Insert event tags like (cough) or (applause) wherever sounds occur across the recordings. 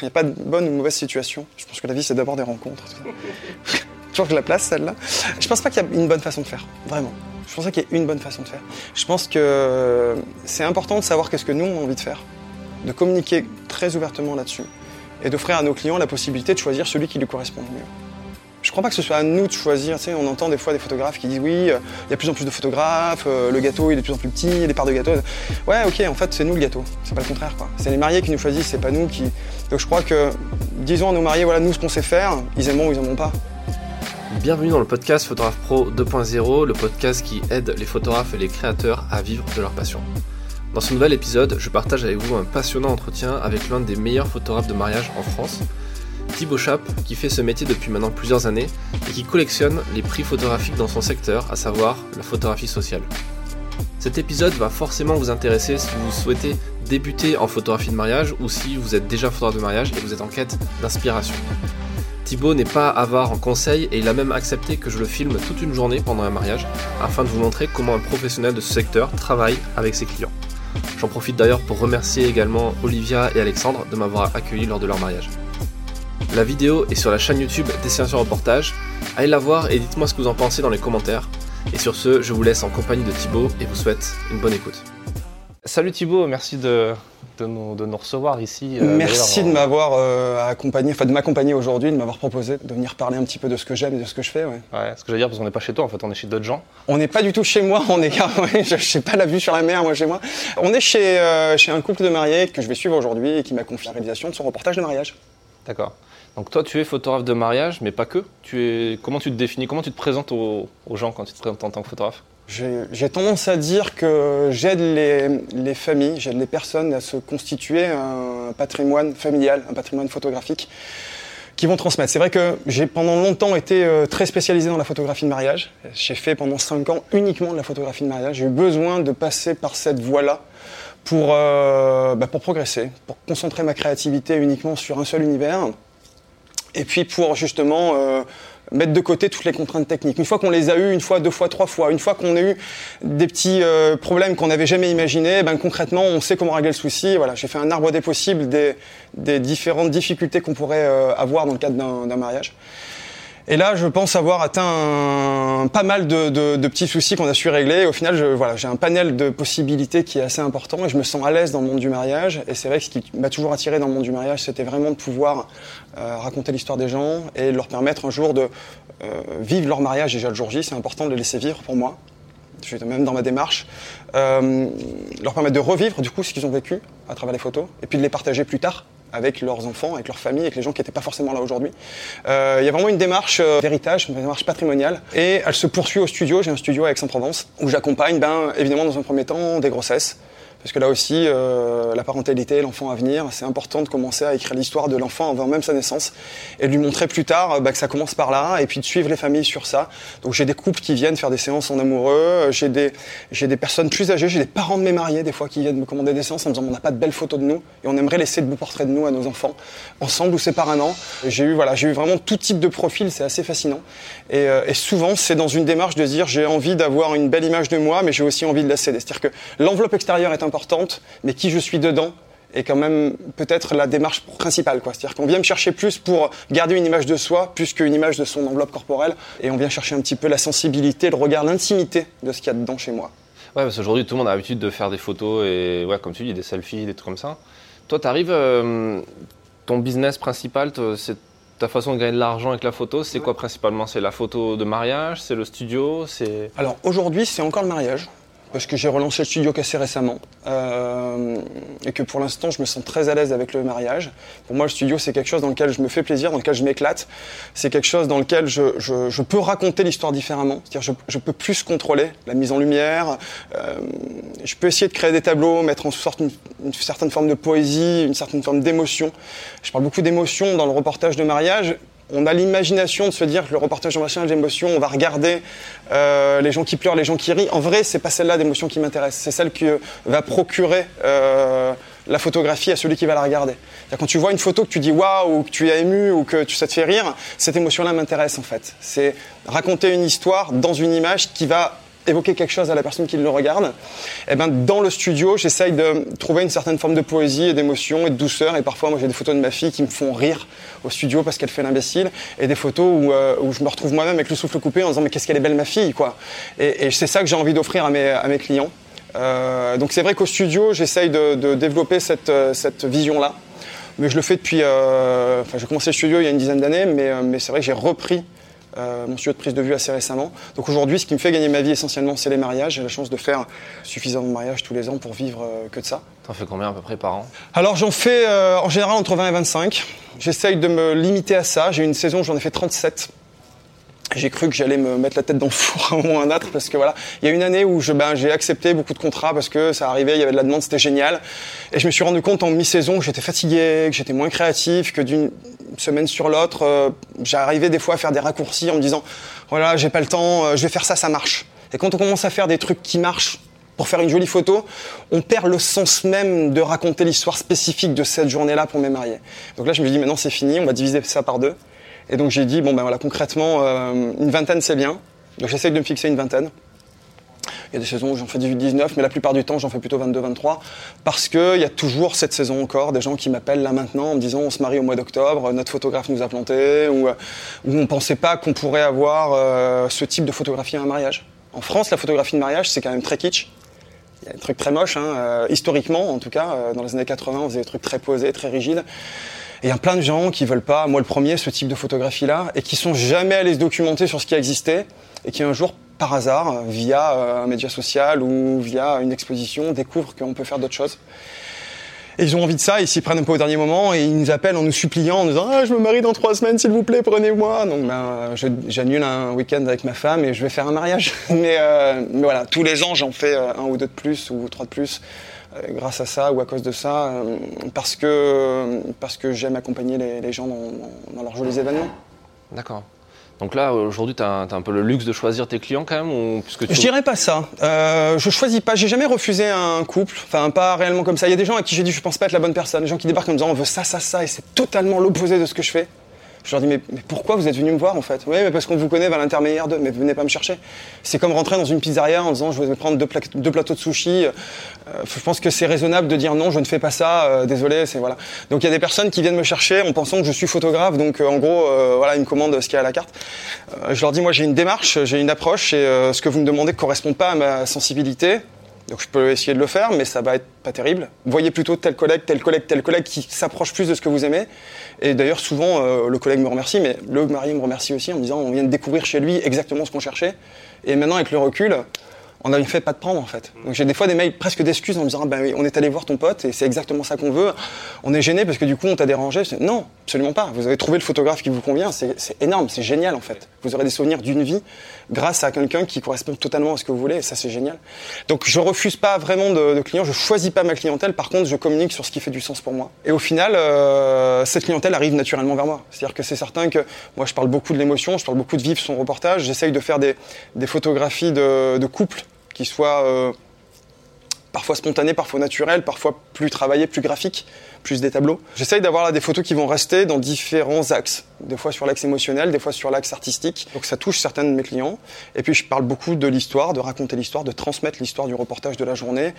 Il n'y a pas de bonne ou mauvaise situation. Je pense que la vie, c'est d'abord des rencontres. (laughs) Toujours que je la place, celle-là. Je pense pas qu'il y a une bonne façon de faire, vraiment. Je pense pas qu'il y ait une bonne façon de faire. Je pense que c'est important de savoir qu'est-ce que nous, on a envie de faire, de communiquer très ouvertement là-dessus et d'offrir à nos clients la possibilité de choisir celui qui lui correspond le mieux. Je crois pas que ce soit à nous de choisir. Tu sais, on entend des fois des photographes qui disent oui, euh, il y a plus en plus de photographes, euh, le gâteau il est de plus en plus petit, il y a des parts de gâteau. Ouais, ok, en fait c'est nous le gâteau. C'est pas le contraire quoi. C'est les mariés qui nous choisissent, c'est pas nous qui. Donc je crois que disons à nos mariés voilà nous ce qu'on sait faire, ils aimeront ou ils aimeront pas. Bienvenue dans le podcast Photographe Pro 2.0, le podcast qui aide les photographes et les créateurs à vivre de leur passion. Dans ce nouvel épisode, je partage avec vous un passionnant entretien avec l'un des meilleurs photographes de mariage en France, Thibaut Chap, qui fait ce métier depuis maintenant plusieurs années et qui collectionne les prix photographiques dans son secteur, à savoir la photographie sociale. Cet épisode va forcément vous intéresser si vous souhaitez débuter en photographie de mariage ou si vous êtes déjà photographe de mariage et vous êtes en quête d'inspiration. Thibaut n'est pas avare en conseil et il a même accepté que je le filme toute une journée pendant un mariage afin de vous montrer comment un professionnel de ce secteur travaille avec ses clients. J'en profite d'ailleurs pour remercier également Olivia et Alexandre de m'avoir accueilli lors de leur mariage. La vidéo est sur la chaîne YouTube Destination Reportage. Allez la voir et dites-moi ce que vous en pensez dans les commentaires. Et sur ce, je vous laisse en compagnie de Thibaut et vous souhaite une bonne écoute. Salut Thibaut, merci de, de, nous, recevoir ici. Euh, merci de m'avoir euh, accompagné, enfin de m'accompagner aujourd'hui, de m'avoir proposé de venir parler un petit peu de ce que j'aime et de ce que je fais. Ouais, ouais ce que j'allais dire, parce qu'on n'est pas chez toi, en fait, on est chez d'autres gens. On n'est pas du tout chez moi, on est, (laughs) je sais pas la vue sur la mer, moi chez moi. On est chez, euh, chez un couple de mariés que je vais suivre aujourd'hui et qui m'a confié la réalisation de son reportage de mariage. D'accord. Donc toi, tu es photographe de mariage, mais pas que. Tu es... Comment tu te définis Comment tu te présentes aux, gens quand tu te présentes en tant que photographe? J'ai tendance à dire que j'aide les, familles, j'aide les personnes à se constituer un patrimoine familial, un patrimoine photographique qui vont transmettre. C'est vrai que j'ai pendant longtemps été euh, très spécialisé dans la photographie de mariage. J'ai fait pendant 5 ans uniquement de la photographie de mariage. J'ai eu besoin de passer par cette voie-là pour, euh, bah, pour progresser, pour concentrer ma créativité uniquement sur un seul univers et puis pour justement euh, mettre de côté toutes les contraintes techniques. Une fois qu'on les a eues, une fois, deux fois, trois fois, une fois qu'on a eu des petits euh, problèmes qu'on n'avait jamais imaginés, ben concrètement, on sait comment régler le souci. Voilà, j'ai fait un arbre des possibles des, différentes difficultés qu'on pourrait euh, avoir dans le cadre d'un mariage. Et là, je pense avoir atteint pas mal de, petits soucis qu'on a su régler. au final, je, j'ai un panel de possibilités qui est assez important et je me sens à l'aise dans le monde du mariage. Et c'est vrai que ce qui m'a toujours attiré dans le monde du mariage, c'était vraiment de pouvoir euh, raconter l'histoire des gens et leur permettre un jour de euh, vivre leur mariage déjà le jour J. C'est important de les laisser vivre pour moi. Même dans ma démarche. Euh, leur permettre de revivre du coup ce qu'ils ont vécu à travers les photos et puis de les partager plus tard avec leurs enfants, avec leurs familles, avec les gens qui n'étaient pas forcément là aujourd'hui. Euh, il y a vraiment une démarche euh, héritage, une démarche patrimoniale, et elle se poursuit au studio. J'ai un studio à Aix-en-Provence où j'accompagne, ben, évidemment, dans un premier temps, des grossesses, parce que là aussi, euh, la parentalité, l'enfant à venir, c'est important de commencer à écrire l'histoire de l'enfant avant même sa naissance et de lui montrer plus tard bah, que ça commence par là et puis de suivre les familles sur ça. Donc j'ai des couples qui viennent faire des séances en amoureux, j'ai des, j'ai des personnes plus âgées, j'ai des parents de mes mariés des fois qui viennent me commander des séances en me disant on n'a pas de belles photos de nous et on aimerait laisser de beaux portraits de nous à nos enfants, ensemble ou séparément. J'ai eu, voilà, j'ai eu vraiment tout type de profil, c'est assez fascinant. Et, euh, souvent, c'est dans une démarche de dire j'ai envie d'avoir une belle image de moi, mais j'ai aussi envie de la céder. C'est-à-dire que l'enveloppe extérieure est mais qui je suis dedans est quand même peut-être la démarche principale. C'est-à-dire qu'on vient me chercher plus pour garder une image de soi, plus qu'une image de son enveloppe corporelle, et on vient chercher un petit peu la sensibilité, le regard, l'intimité de ce qu'il y a dedans chez moi. Ouais, parce qu'aujourd'hui, tout le monde a l'habitude de faire des photos et, ouais, comme tu dis, des selfies, des trucs comme ça. Toi, tu arrives, euh, ton business principal, c'est ta façon de gagner de l'argent avec la photo, c'est quoi principalement? C'est la photo de mariage C'est le studio C'est Alors aujourd'hui, c'est encore le mariage parce que j'ai relancé le studio assez récemment euh, et que pour l'instant je me sens très à l'aise avec le mariage. Pour moi le studio c'est quelque chose dans lequel je me fais plaisir, dans lequel je m'éclate. C'est quelque chose dans lequel je peux raconter l'histoire différemment. C'est-à-dire je, je, peux plus contrôler la mise en lumière. Euh, je peux essayer de créer des tableaux, mettre en sorte une, une certaine forme de poésie, une certaine forme d'émotion. Je parle beaucoup d'émotion dans le reportage de mariage on a l'imagination de se dire que le reportage d'émotion, d'émotion, on va regarder euh, les gens qui pleurent, les gens qui rient. En vrai, c'est pas celle-là d'émotion qui m'intéresse. C'est celle qui va procurer euh, la photographie à celui qui va la regarder. Quand tu vois une photo que tu dis waouh, ou que tu es ému, ou que ça te fait rire, cette émotion-là m'intéresse en fait. C'est raconter une histoire dans une image qui va évoquer quelque chose à la personne qui le regarde. Et eh ben dans le studio, j'essaye de trouver une certaine forme de poésie et d'émotion et de douceur. Et parfois, moi, j'ai des photos de ma fille qui me font rire au studio parce qu'elle fait l'imbécile, et des photos où, euh, où je me retrouve moi-même avec le souffle coupé en disant mais qu'est-ce qu'elle est belle ma fille, quoi. Et, c'est ça que j'ai envie d'offrir à mes, à mes clients. Euh, donc c'est vrai qu'au studio, j'essaye de, développer cette, euh, cette vision-là. Mais je le fais depuis. Enfin, j'ai commencé le studio il y a une dizaine d'années, mais, mais c'est vrai que j'ai repris euh, mon studio de prise de vue assez récemment. Donc aujourd'hui, ce qui me fait gagner ma vie essentiellement, c'est les mariages. J'ai la chance de faire suffisamment de mariages tous les ans pour vivre euh, que de ça. T'en fais combien à peu près par an? Alors j'en fais euh, en général entre 20 et 25. J'essaye de me limiter à ça. J'ai une saison où j'en ai fait 37 j'ai cru que j'allais me mettre la tête dans le four à un moment ou un autre parce que voilà, il y a une année où je, ben, j'ai accepté beaucoup de contrats parce que ça arrivait, il y avait de la demande, c'était génial. Et je me suis rendu compte en mi-saison que j'étais fatigué, que j'étais moins créatif, que d'une semaine sur l'autre, euh, j'arrivais des fois à faire des raccourcis en me disant, voilà, j'ai pas le temps, euh, je vais faire ça, ça marche. Et quand on commence à faire des trucs qui marchent pour faire une jolie photo, on perd le sens même de raconter l'histoire spécifique de cette journée-là pour mes mariés. Donc là, je me dis, maintenant c'est fini, on va diviser ça par deux. Et donc j'ai dit, bon ben voilà, concrètement, euh, une vingtaine c'est bien. Donc j'essaye de me fixer une vingtaine. Il y a des saisons où j'en fais 18-19, mais la plupart du temps j'en fais plutôt 22-23, parce qu'il y a toujours cette saison encore des gens qui m'appellent là maintenant en me disant on se marie au mois d'octobre, notre photographe nous a planté, ou, euh, ou on ne pensait pas qu'on pourrait avoir euh, ce type de photographie à un mariage. En France, la photographie de mariage, c'est quand même très kitsch. Il y a des trucs très moches, hein, euh, historiquement en tout cas, euh, dans les années 80, on faisait des trucs très posés, très rigides. Et il y a plein de gens qui veulent pas, moi le premier, ce type de photographie-là, et qui sont jamais allés se documenter sur ce qui a existé, et qui un jour, par hasard, via euh, un média social ou via une exposition, découvrent qu'on peut faire d'autres choses. Et ils ont envie de ça, ils s'y prennent un peu au dernier moment, et ils nous appellent en nous suppliant, en nous disant ah, je me marie dans trois semaines, s'il vous plaît, prenez-moi. Donc ben, je- j'annule un week-end avec ma femme et je vais faire un mariage. (laughs) Mais, euh, mais voilà, tous les ans, j'en fais euh, un ou deux de plus ou trois de plus. Euh, grâce à ça ou à cause de ça, euh, parce que, parce que j'aime accompagner les, les gens dans, dans leurs jolis événements. D'accord. Donc là, aujourd'hui, tu as, un peu le luxe de choisir tes clients quand même ou, puisque tu... Je dirais pas ça. Euh, je choisis pas. J'ai jamais refusé un couple. Enfin, pas réellement comme ça. Il y a des gens à qui j'ai dit je pense pas être la bonne personne. Des gens qui débarquent en me disant on veut ça, ça, ça, et c'est totalement l'opposé de ce que je fais. Je leur dis mais, mais pourquoi vous êtes venu me voir en fait? Oui, mais parce qu'on vous connaît vers l'intermédiaire d'eux. Mais venez pas me chercher. C'est comme rentrer dans une pizzeria en disant je vais prendre deux, pla- deux plateaux de sushi. Euh, je pense que c'est raisonnable de dire non, je ne fais pas ça. euh, désolé, c'est voilà. Donc il y a des personnes qui viennent me chercher en pensant que je suis photographe. Donc euh, en gros, voilà, ils me commandent ce qu'il y a à la carte. Je leur dis moi j'ai une démarche, j'ai une approche et ce que vous me demandez ne correspond pas à ma sensibilité. Donc je peux essayer de le faire, mais ça va être pas terrible. Voyez plutôt tel collègue, tel collègue, tel collègue qui s'approche plus de ce que vous aimez. Et d'ailleurs souvent euh, le collègue me remercie, mais le mari me remercie aussi en me disant on vient de découvrir chez lui exactement ce qu'on cherchait. Et maintenant avec le recul, on a fait pas de prendre en fait. Donc j'ai des fois des mails presque d'excuses en me disant ah ben oui, on est allé voir ton pote et c'est exactement ça qu'on veut. On est gêné parce que du coup on t'a dérangé. Non, absolument pas. Vous avez trouvé le photographe qui vous convient, c'est c'est énorme, c'est génial en fait. Vous aurez des souvenirs d'une vie grâce à quelqu'un qui correspond totalement à ce que vous voulez et ça c'est génial. Donc je refuse pas vraiment de, de clients, je choisis pas ma clientèle. Par contre, je communique sur ce qui fait du sens pour moi. Et au final, euh, cette clientèle arrive naturellement vers moi. C'est-à-dire que c'est certain que moi je parle beaucoup de l'émotion, je parle beaucoup de vivre son reportage. J'essaye de faire des, des photographies de, de couple qui soient euh, parfois spontanées, parfois naturelles, parfois plus travaillées, plus graphiques, plus des tableaux. J'essaye d'avoir des photos qui vont rester dans différents axes, des fois sur l'axe émotionnel, des fois sur l'axe artistique. Donc ça touche certains de mes clients. Et puis je parle beaucoup de l'histoire, de raconter l'histoire, de transmettre l'histoire du reportage de la journée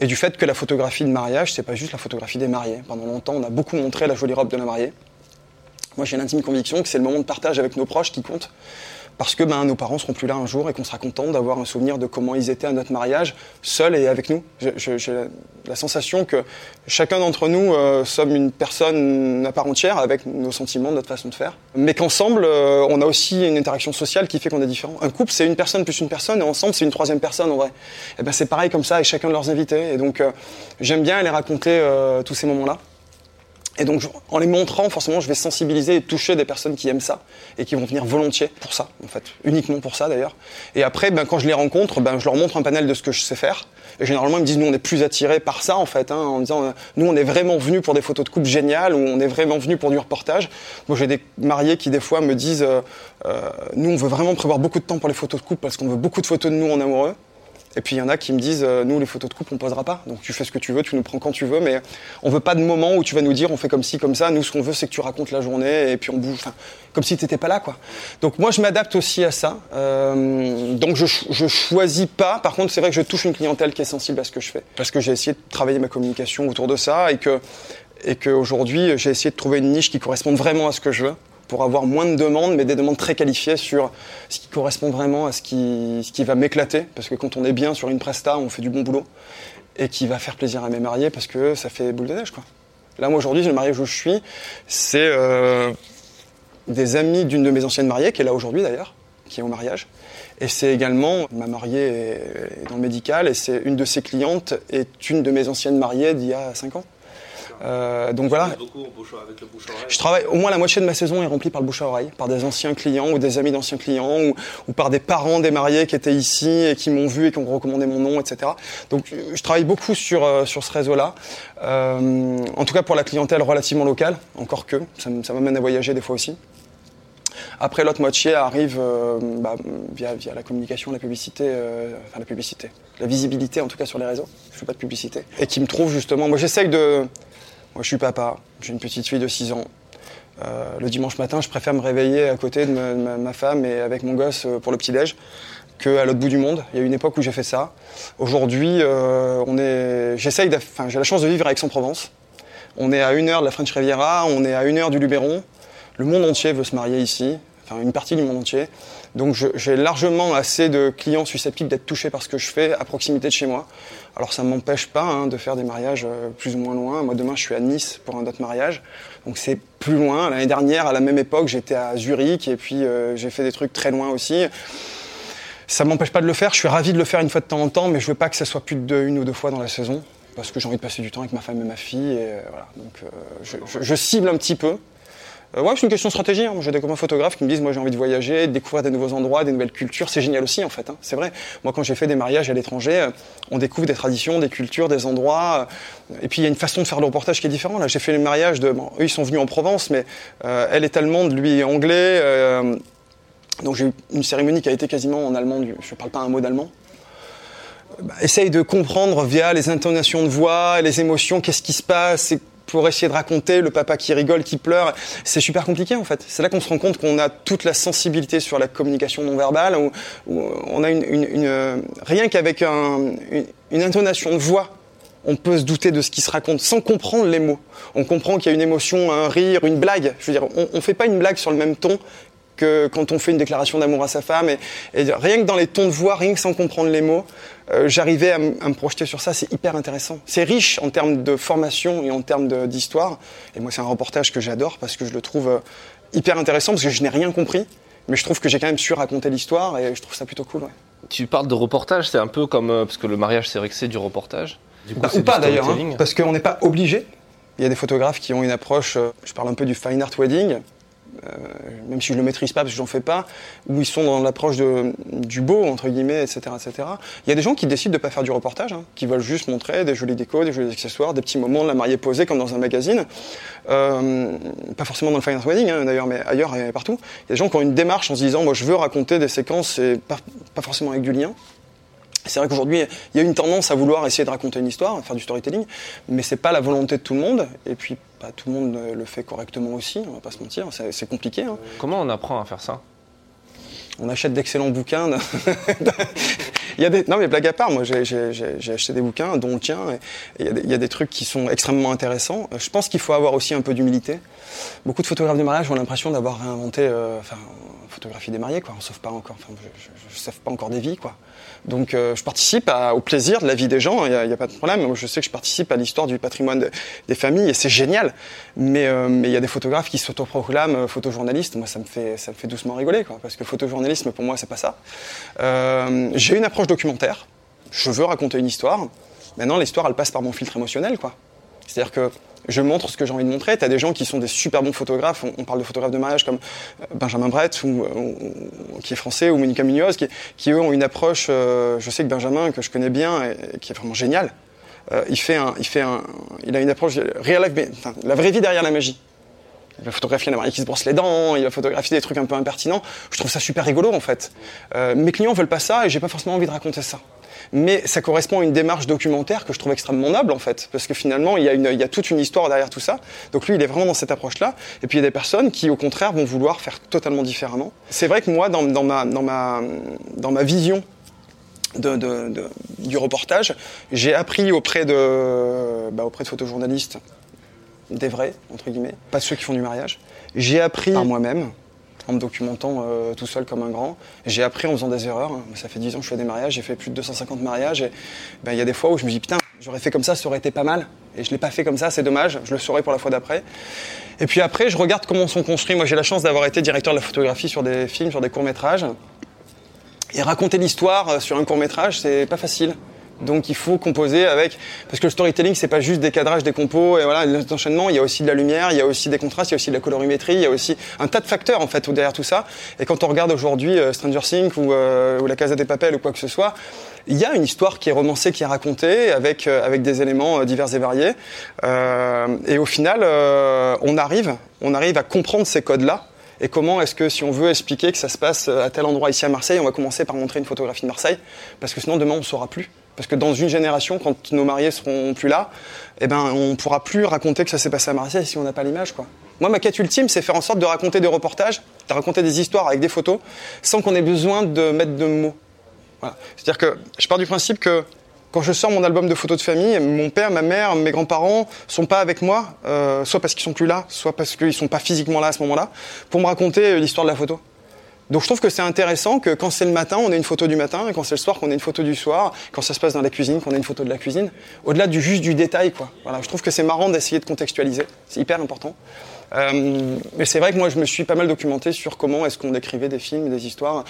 et du fait que la photographie de mariage, c'est pas juste la photographie des mariés. Pendant longtemps, on a beaucoup montré la jolie robe de la mariée. Moi, j'ai l'intime conviction que c'est le moment de partage avec nos proches qui compte. Parce que ben, nos parents seront plus là un jour et qu'on sera content d'avoir un souvenir de comment ils étaient à notre mariage, seuls et avec nous. J'ai la, sensation que chacun d'entre nous euh, sommes une personne à part entière avec nos sentiments, notre façon de faire. Mais qu'ensemble, euh, on a aussi une interaction sociale qui fait qu'on est différent. Un couple, c'est une personne plus une personne, et ensemble, c'est une troisième personne en vrai. Et ben, c'est pareil comme ça avec chacun de leurs invités. Et donc, euh, j'aime bien les raconter tous ces moments-là. Et donc, en les montrant, forcément, je vais sensibiliser et toucher des personnes qui aiment ça et qui vont venir volontiers pour ça, en fait, uniquement pour ça d'ailleurs. Et après, ben, quand je les rencontre, ben, je leur montre un panel de ce que je sais faire. Et généralement, ils me disent, nous, on est plus attirés par ça, en fait, hein, en disant, euh, nous, on est vraiment venus pour des photos de couple géniales ou on est vraiment venus pour du reportage. Moi, j'ai des mariés qui, des fois, me disent, euh, euh, nous, on veut vraiment prévoir beaucoup de temps pour les photos de couple parce qu'on veut beaucoup de photos de nous en amoureux. Et puis il y en a qui me disent, euh, nous les photos de couple on posera pas, donc tu fais ce que tu veux, tu nous prends quand tu veux, mais on veut pas de moment où tu vas nous dire on fait comme ci, comme ça. Nous ce qu'on veut c'est que tu racontes la journée et puis on bouge, enfin, comme si tu n'étais pas là quoi. Donc moi je m'adapte aussi à ça. Euh, donc je, je choisis pas. Par contre c'est vrai que je touche une clientèle qui est sensible à ce que je fais, parce que j'ai essayé de travailler ma communication autour de ça et que et qu'aujourd'hui j'ai essayé de trouver une niche qui corresponde vraiment à ce que je veux pour avoir moins de demandes, mais des demandes très qualifiées sur ce qui correspond vraiment à ce qui, va m'éclater. Parce que quand on est bien sur une presta, on fait du bon boulot. Et qui va faire plaisir à mes mariés parce que ça fait boule de neige. Quoi. Là, moi, aujourd'hui, le mariage où je suis, c'est euh, des amis d'une de mes anciennes mariées, qui est là aujourd'hui d'ailleurs, qui est au mariage. Et c'est également, ma mariée est dans le médical, et c'est une de ses clientes est une de mes anciennes mariées d'il y a 5 ans. Euh, donc voilà. Je travaille, au moins la moitié de ma saison est remplie par le bouche à oreille, par des anciens clients ou des amis d'anciens clients ou, par des parents des mariés qui étaient ici et qui m'ont vu et qui ont recommandé mon nom, etc. Donc je travaille beaucoup sur, euh, sur ce réseau-là. Euh, en tout cas pour la clientèle relativement locale, encore que, ça, m'amène à voyager des fois aussi. Après, l'autre moitié arrive bah, via, via, la communication, la publicité, enfin la publicité, la visibilité en tout cas sur les réseaux. Je fais pas de publicité. Et qui me trouve justement. Moi, j'essaye de, moi, je suis papa, j'ai une petite fille de 6 ans. Euh, le dimanche matin, je préfère me réveiller à côté de ma, femme et avec mon gosse euh, pour le petit-déj qu'à l'autre bout du monde. Il y a une époque où j'ai fait ça. Aujourd'hui, euh, j'ai la chance de vivre à Aix-en-Provence. On est à une heure de la French Riviera, on est à une heure du Luberon. Le monde entier veut se marier ici, enfin une partie du monde entier. Donc j'ai largement assez de clients susceptibles d'être touchés par ce que je fais à proximité de chez moi. Alors ça ne m'empêche pas hein, de faire des mariages euh, plus ou moins loin. Moi demain je suis à Nice pour un autre mariage, donc c'est plus loin. L'année dernière à la même époque j'étais à Zurich et puis euh, j'ai fait des trucs très loin aussi. Ça m'empêche pas de le faire. Je suis ravi de le faire une fois de temps en temps, mais je veux pas que ça soit plus de une ou deux fois dans la saison parce que j'ai envie de passer du temps avec ma femme et ma fille. Euh. Donc je cible un petit peu. Euh, ouais, c'est une question de stratégie. Hein. J'ai des copains photographes qui me disent, moi j'ai envie de voyager, de découvrir des nouveaux endroits, des nouvelles cultures. C'est génial aussi en fait. Hein. C'est vrai. Moi quand j'ai fait des mariages à l'étranger, euh, on découvre des traditions, des cultures, des endroits. Euh, et puis il y a une façon de faire le reportage qui est différente. Là j'ai fait le mariage de, eux ils sont venus en Provence, mais elle est allemande, lui est anglais. donc j'ai eu une cérémonie qui a été quasiment en allemand. Je parle pas un mot d'allemand. Bah, essaye de comprendre via les intonations de voix, les émotions, qu'est-ce qui se passe, pour essayer de raconter le papa qui rigole, qui pleure. C'est super compliqué en fait. C'est là qu'on se rend compte qu'on a toute la sensibilité sur la communication non verbale, où, on a une, rien qu'avec une, intonation de voix. On peut se douter de ce qui se raconte sans comprendre les mots. On comprend qu'il y a une émotion, un rire, une blague. Je veux dire, on, ne fait pas une blague sur le même ton que quand on fait une déclaration d'amour à sa femme. Et, rien que dans les tons de voix, rien que sans comprendre les mots, euh, j'arrivais à, me projeter sur ça. C'est hyper intéressant. C'est riche en termes de formation et en termes d'histoire. Et moi, c'est un reportage que j'adore parce que je le trouve euh, hyper intéressant parce que je n'ai rien compris. Mais je trouve que j'ai quand même su raconter l'histoire et je trouve ça plutôt cool. Ouais. Tu parles de reportage, c'est un peu comme. Euh, parce que le mariage, c'est vrai que c'est du reportage. Du coup, bah, ou pas d'ailleurs, hein, parce qu'on n'est pas obligé. Il y a des photographes qui ont une approche, je parle un peu du fine art wedding, même si je le maîtrise pas parce que j'en fais pas, où ils sont dans l'approche du beau entre guillemets, etc., etc. Il y a des gens qui décident de pas faire du reportage, hein, qui veulent juste montrer des jolis décos, des jolis accessoires, des petits moments de la mariée posée comme dans un magazine. Euh, pas forcément dans le finance wedding hein, d'ailleurs, mais ailleurs et partout. Il y a des gens qui ont une démarche en se disant, moi je veux raconter des séquences et pas, pas forcément avec du lien. C'est vrai qu'aujourd'hui, il y a une tendance à vouloir essayer de raconter une histoire, faire du storytelling, mais c'est pas la volonté de tout le monde. Et puis, pas tout le monde le fait correctement aussi, on va pas se mentir, c'est compliqué. Hein. Comment on apprend à faire ça? On achète d'excellents bouquins. (laughs) il y a des... Non mais blague à part, moi j'ai acheté des bouquins, dont le tien, et il y, a des trucs qui sont extrêmement intéressants. Je pense qu'il faut avoir aussi un peu d'humilité. Beaucoup de photographes de mariage ont l'impression d'avoir réinventé, euh, enfin, photographie des mariés, quoi. On sauve pas encore, enfin, je, je, sauve pas encore des vies, quoi. Donc euh, je participe au plaisir de la vie des gens, il n'y a, pas de problème. Moi, je sais que je participe à l'histoire du patrimoine des familles et c'est génial. Mais euh, mais il y a des photographes qui s'autoproclament euh, photojournalistes. Moi, ça me fait ça me fait doucement rigoler, quoi, parce que photojournalisme pour moi c'est pas ça. J'ai une approche documentaire. Je veux raconter une histoire. Maintenant, l'histoire elle passe par mon filtre émotionnel, quoi. C'est-à-dire que je montre ce que j'ai envie de montrer. Tu as des gens qui sont des super bons photographes. On, parle de photographes de mariage comme euh, Benjamin Brett, qui est français, ou Monica Munoz, qui, eux ont une approche. Euh, je sais que Benjamin, que je connais bien, et, qui est vraiment génial. Euh, il fait un, il fait un, il a une approche real enfin, la vraie vie derrière la magie. Il va photographier la mariée qui se brosse les dents, il va photographier des trucs un peu impertinents. Je trouve ça super rigolo en fait. mes clients veulent pas ça et j'ai pas forcément envie de raconter ça. Mais ça correspond à une démarche documentaire que je trouve extrêmement noble en fait, parce que finalement il y, a toute une histoire derrière tout ça. Donc lui, il est vraiment dans cette approche-là. Et puis il y a des personnes qui, au contraire, vont vouloir faire totalement différemment. C'est vrai que moi, dans, ma, vision du reportage, j'ai appris auprès de, bah, auprès de photojournalistes, des vrais, entre guillemets, pas ceux qui font du mariage. J'ai appris par moi-même, en me documentant euh, tout seul comme un grand. J'ai appris en faisant des erreurs. Ça fait 10 ans que je fais des mariages, j'ai fait plus de 250 mariages. Ben, il y a des fois où je me dis, putain, j'aurais fait comme ça, ça aurait été pas mal. Et je l'ai pas fait comme ça, c'est dommage. Je le saurai pour la fois d'après. Et puis après, je regarde comment sont construits. Moi, j'ai la chance d'avoir été directeur de la photographie sur des films, sur des courts-métrages. Et raconter l'histoire euh, sur un court-métrage, c'est pas facile. Donc il faut composer avec parce que le storytelling c'est pas juste des cadrages, des compos et voilà l'enchaînement. Il y a aussi de la lumière, il y a aussi des contrastes, il y a aussi de la colorimétrie, il y a aussi un tas de facteurs en fait derrière tout ça. Et quand on regarde aujourd'hui euh, Stranger Things ou, euh, ou La Casa des Papel ou quoi que ce soit, il y a une histoire qui est romancée, qui est racontée avec euh, avec des éléments divers et variés. Et au final, on arrive, on arrive à comprendre ces codes là. Et comment est-ce que si on veut expliquer que ça se passe à tel endroit ici à Marseille, on va commencer par montrer une photographie de Marseille, parce que sinon demain on saura plus. Parce que dans une génération, quand nos mariés seront plus là, eh ben, on pourra plus raconter que ça s'est passé à Marseille si on n'a pas l'image, quoi. Moi, ma quête ultime, c'est faire en sorte de raconter des reportages, de raconter des histoires avec des photos, sans qu'on ait besoin de mettre de mots. C'est-à-dire que je pars du principe que quand je sors mon album de photos de famille, mon père, ma mère, mes grands-parents sont pas avec moi, euh, soit parce qu'ils sont plus là, soit parce qu'ils sont pas physiquement là à ce moment-là, pour me raconter l'histoire de la photo. Donc je trouve que c'est intéressant que quand c'est le matin, on ait une photo du matin, et quand c'est le soir, qu'on ait une photo du soir, quand ça se passe dans la cuisine, qu'on ait une photo de la cuisine, au-delà du juste du détail, quoi. Voilà, je trouve que c'est marrant d'essayer de contextualiser, c'est hyper important. Euh, mais c'est vrai que moi, je me suis pas mal documenté sur comment est-ce qu'on décrivait des films, des histoires.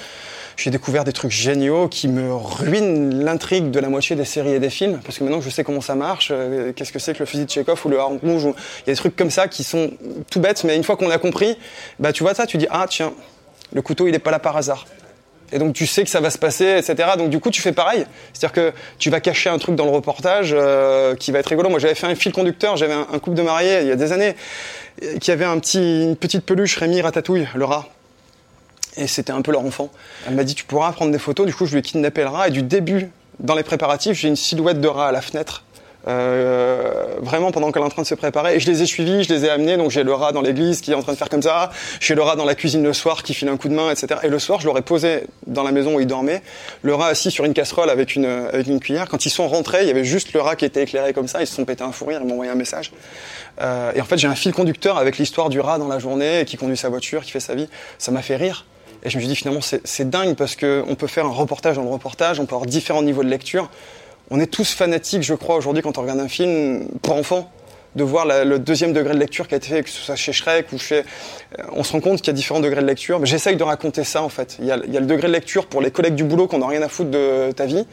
J'ai découvert des trucs géniaux qui me ruinent l'intrigue de la moitié des séries et des films, parce que maintenant je sais comment ça marche, euh, qu'est-ce que c'est que le fusil de Chekhov ou le hareng rouge, ou- il y a des trucs comme ça qui sont tout bêtes, mais une fois qu'on a compris, bah tu vois ça, tu dis ah tiens, le couteau il n'est pas là par hasard. Et donc tu sais que ça va se passer, etc. Donc du coup tu fais pareil. C'est-à-dire que tu vas cacher un truc dans le reportage euh, qui va être rigolo. Moi j'avais fait un fil conducteur, j'avais un, couple de mariés il y a des années qui avait un petit, une petite peluche Rémi Ratatouille, le rat. Et c'était un peu leur enfant. Elle m'a dit tu pourras prendre des photos. Du coup je lui ai kidnappé le rat et du début dans les préparatifs j'ai une silhouette de rat à la fenêtre. Euh, vraiment pendant qu'elle est en train de se préparer et je les ai suivis, je les ai amenés. Donc j'ai le rat dans l'église qui est en train de faire comme ça, j'ai le rat dans la cuisine le soir qui file un coup de main etc et le soir je l'aurais posé dans la maison où il dormait, le rat assis sur une casserole avec une, cuillère, quand ils sont rentrés il y avait juste le rat qui était éclairé comme ça, ils se sont pété un fou rire, ils m'ont envoyé un message. Euh, et en fait j'ai un fil conducteur avec l'histoire du rat dans la journée qui conduit sa voiture, qui fait sa vie, ça m'a fait rire. Et je me suis dit finalement c'est dingue parce que on peut faire un reportage dans le reportage, on peut avoir différents niveaux de lecture on est tous fanatiques, je crois, aujourd'hui, quand on regarde un film pour enfants, de voir le deuxième degré de lecture qui a été fait, que ce soit chez Shrek ou chez. euh, On se rend compte qu'il y a différents degrés de lecture. J'essaye de raconter ça, en fait. Il y, a, le degré de lecture pour les collègues du boulot qui n'ont rien à foutre de ta vie.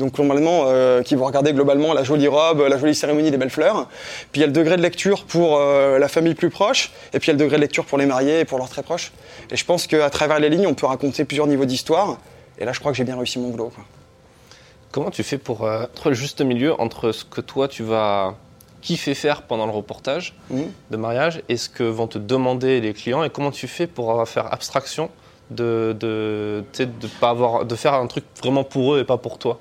Donc, globalement, euh, qui vont regarder globalement la jolie robe, la jolie cérémonie, les belles fleurs. Puis il y a le degré de lecture pour euh, la famille plus proche. Et puis il y a le degré de lecture pour les mariés et pour leurs très proches. Et je pense qu'à travers les lignes, on peut raconter plusieurs niveaux d'histoire. Et là, je crois que j'ai bien réussi mon boulot. Quoi. Comment tu fais pour euh, trouver le juste milieu entre ce que toi tu vas kiffer faire pendant le reportage de mariage et ce que vont te demander les clients et comment tu fais pour euh, faire abstraction de de pas avoir de faire un truc vraiment pour eux et pas pour toi?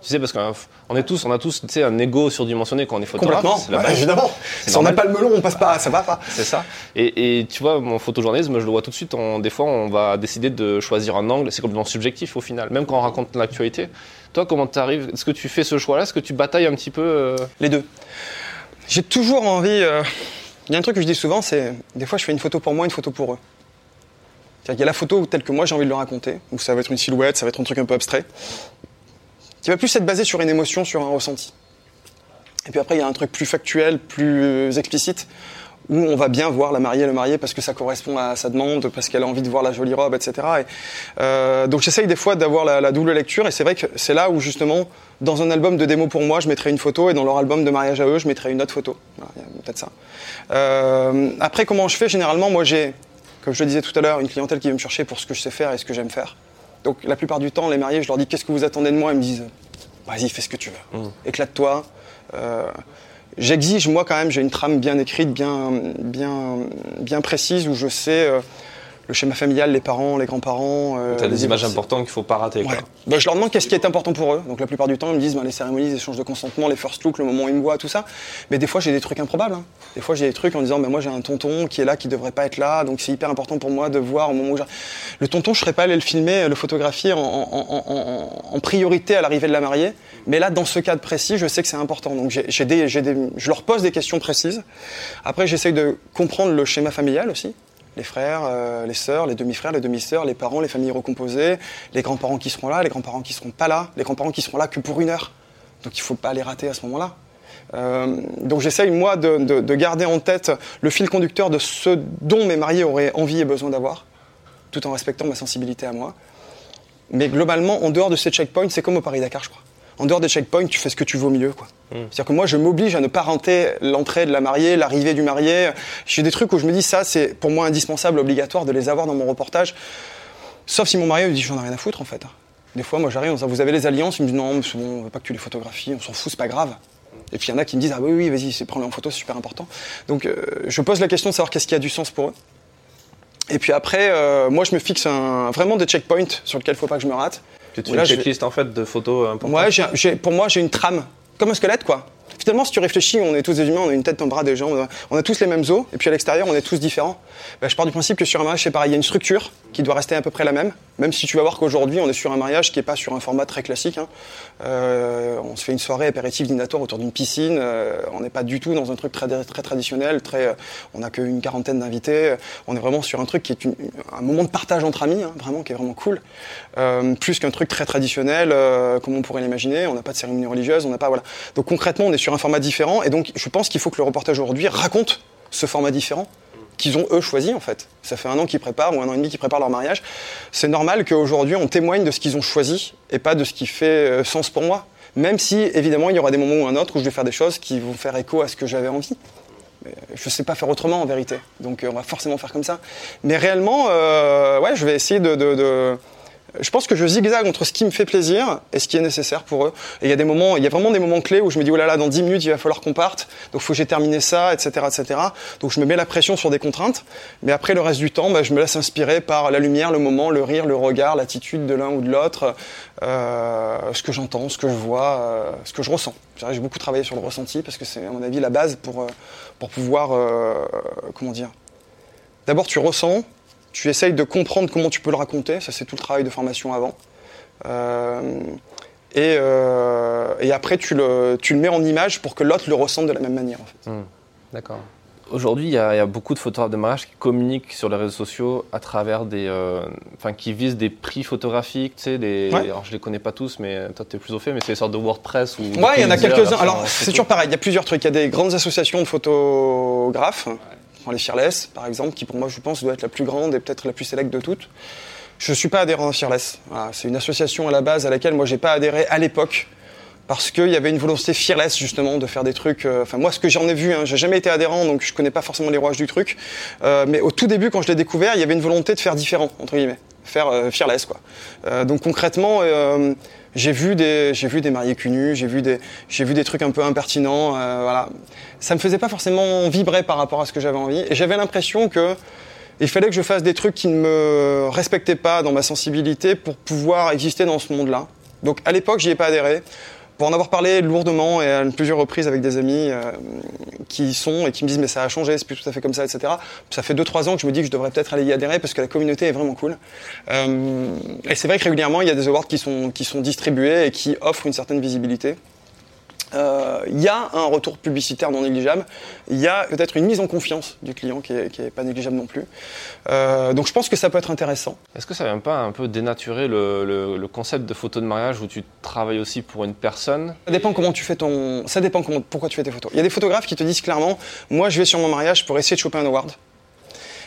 Tu sais parce qu'on est tous on a tous tu sais un ego surdimensionné quand on est photographe Complètement, base. évidemment. Si on n'a pas le melon, on passe pas, ça va pas. C'est ça. Et, et tu vois, mon photojournalisme, je le vois tout de suite. On, des fois, on va décider de choisir un angle. C'est complètement subjectif au final, même quand on raconte l'actualité. Toi, comment tu arrives Est-ce que tu fais ce choix-là? Est-ce que tu batailles un petit peu euh, Les deux? J'ai toujours envie. euh, Il y a un truc que je dis souvent, c'est des fois je fais une photo pour moi, une photo pour eux. Qu'il y a la photo telle que moi j'ai envie de le raconter, où ça va être une silhouette, ça va être un truc un peu abstrait, qui va plus être basé sur une émotion, sur un ressenti. Et puis après, il y a un truc plus factuel, plus explicite, où on va bien voir la mariée, le marié, parce que ça correspond à sa demande, parce qu'elle a envie de voir la jolie robe, etc. Et, euh, donc j'essaye des fois d'avoir la, la double lecture, et c'est vrai que c'est là où justement, dans un album de démo pour moi, je mettrai une photo, et dans leur album de mariage à eux, je mettrai une autre photo. Voilà, peut-être ça. Euh, après, comment je fais Généralement, moi j'ai, comme je le disais tout à l'heure, une clientèle qui veut me chercher pour ce que je sais faire et ce que j'aime faire. Donc la plupart du temps, les mariés, je leur dis qu'est-ce que vous attendez de moi? Ils me disent vas-y, fais ce que tu veux, éclate-toi. Euh, J'exige, moi quand même, j'ai une trame bien écrite, bien, bien, bien précise, où je sais, euh, le schéma familial, les parents, les grands-parents. Euh, tu as des images importantes qu'il faut pas rater. Quoi. Bah, je leur demande qu'est-ce qui est important pour eux. Donc la plupart du temps, ils me disent bah, les cérémonies, les échanges de consentement, les first looks, le moment où ils me voient, tout ça. Mais des fois, j'ai des trucs improbables. Hein. Des fois, j'ai des trucs en disant bah, moi, j'ai un tonton qui est là, qui devrait pas être là. Donc c'est hyper important pour moi de voir au moment où Le tonton, je serais pas allé le filmer, le photographier en, priorité à l'arrivée de la mariée. Mais là, dans ce cadre précis, je sais que c'est important. Donc je leur pose des questions précises. Après, j'essaye de comprendre le schéma familial aussi les frères, euh, les sœurs, les demi-frères, les demi-sœurs, les parents, les familles recomposées, les grands-parents qui seront là, les grands-parents qui seront pas là, les grands-parents qui seront là que pour une heure. Donc il ne faut pas les rater à ce moment-là. Euh, donc j'essaye moi de, garder en tête le fil conducteur de ce dont mes mariés auraient envie et besoin d'avoir, tout en respectant ma sensibilité à moi. Mais globalement, en dehors de ces checkpoints, c'est comme au Paris-Dakar, je crois en dehors des checkpoints, tu fais ce que tu veux au milieu. Quoi. Hmm. C'est-à-dire que moi, je m'oblige à ne pas renter l'entrée de la mariée, l'arrivée du marié. J'ai des trucs où je me dis, ça, c'est pour moi indispensable, obligatoire de les avoir dans mon reportage. Sauf si mon marié me dit, j'en ai rien à foutre, en fait. Des fois, moi, j'arrive, vous avez les alliances, il me dit, non, on veut pas que tu les photographies, on s'en fout, c'est pas grave. Et puis il y en a qui me disent, ah oui, oui, vas-y, prends-les en photo, c'est super important. Donc, euh, je pose la question de savoir qu'est-ce qui a du sens pour eux. Et puis après, euh, moi, je me fixe un, vraiment des checkpoints sur lesquels il faut pas que je me rate. Fais une checklist en fait de photos importantes Ouais, pour moi j'ai une trame, comme un squelette quoi. Finalement, si tu réfléchis, on est tous des humains, on a une tête, un bras, des jambes, on a tous les mêmes os, et puis à l'extérieur, on est tous différents. Ben, je pars du principe que sur un mariage, c'est pareil, il y a une structure qui doit rester à peu près la même, même si tu vas voir qu'aujourd'hui, on est sur un mariage qui n'est pas sur un format très classique. Hein. Euh, on se fait une soirée apéritif dînatoire autour d'une piscine, euh, on n'est pas du tout dans un truc très, traditionnel, euh, on n'a qu'une quarantaine d'invités, on est vraiment sur un truc qui est un moment de partage entre amis, hein, vraiment, qui est vraiment cool, plus qu'un truc très traditionnel, comme on pourrait l'imaginer, on n'a pas de cérémonie religieuse, on n'a pas, voilà. Donc concrètement, on est sur un format différent. Et donc, je pense qu'il faut que le reportage aujourd'hui raconte ce format différent qu'ils ont eux choisi en fait. Ça fait un an qu'ils préparent ou un an et demi qu'ils préparent leur mariage. C'est normal qu'aujourd'hui on témoigne de ce qu'ils ont choisi et pas de ce qui fait euh, sens pour moi. Même si évidemment il y aura des moments ou un autre où je vais faire des choses qui vont faire écho à ce que j'avais envie. Je ne sais pas faire autrement en vérité. Donc euh, on va forcément faire comme ça. Mais réellement, euh, ouais, je vais essayer de je pense que je zigzague entre ce qui me fait plaisir et ce qui est nécessaire pour eux. Et il y a des moments, il y a vraiment des moments clés où je me dis, oh là là, dans 10 minutes, il va falloir qu'on parte, donc faut que j'ai terminé ça, etc., etc. Donc je me mets la pression sur des contraintes, mais après le reste du temps, bah, je me laisse inspirer par la lumière, le moment, le rire, le regard, l'attitude de l'un ou de l'autre, euh, ce que j'entends, ce que je vois, euh, ce que je ressens. J'ai beaucoup travaillé sur le ressenti parce que c'est à mon avis la base pour, euh, pour pouvoir, comment dire, d'abord tu ressens, tu essayes de comprendre comment tu peux le raconter, ça c'est tout le travail de formation avant. Euh, euh, et, après, tu le, tu le, mets en image pour que l'autre le ressente de la même manière. En fait. Hmm. D'accord. Aujourd'hui, il y, a beaucoup de photographes de mariage qui communiquent sur les réseaux sociaux à travers des, euh, enfin, qui visent des prix photographiques, tu sais, des, alors je les connais pas tous, mais toi tu es plus au fait, mais c'est des sortes de WordPress ou. Ouais, il y en a quelques-uns. Alors c'est toujours pareil, il y a plusieurs trucs. Il y a des grandes associations de photographes les Fearless, par exemple, qui pour moi, je pense, doit être la plus grande et peut-être la plus sélecte de toutes. Je ne suis pas adhérent à Fearless. c'est une association à la base à laquelle moi, j'ai pas adhéré à l'époque parce qu'il y avait une volonté fearless justement de faire des trucs. Euh, enfin moi, ce que j'en ai vu, hein, j'ai jamais été adhérent, donc je connais pas forcément les rouages du truc. Euh, mais au tout début, quand je l'ai découvert, il y avait une volonté de faire différent entre guillemets, faire euh, fearless quoi. donc concrètement, j'ai vu des j'ai vu des mariés cul j'ai vu des j'ai vu des trucs un peu impertinents euh, voilà. Ça me faisait pas forcément vibrer par rapport à ce que j'avais envie. Et j'avais l'impression que il fallait que je fasse des trucs qui ne me respectaient pas dans ma sensibilité pour pouvoir exister dans ce monde-là. Donc à l'époque j'y ai pas adhéré pour en avoir parlé lourdement et à plusieurs reprises avec des amis euh, qui y sont et qui me disent mais ça a changé, c'est plus tout à fait comme ça, etc. Ça fait 2-3 ans que je me dis que je devrais peut-être aller y adhérer parce que la communauté est vraiment cool. Euh, et c'est vrai que régulièrement il y a des awards qui sont, qui sont distribués et qui offrent une certaine visibilité. Il euh, y a un retour publicitaire non négligeable, il y a peut-être une mise en confiance du client qui est, pas négligeable non plus. Euh, donc je pense que ça peut être intéressant. Est-ce que ça vient pas un peu dénaturer le, concept de photo de mariage où tu travailles aussi pour une personne? Ça dépend comment tu fais ton, ça dépend comment, pourquoi tu fais tes photos. Il y a des photographes qui te disent clairement, moi je vais sur mon mariage pour essayer de choper un award.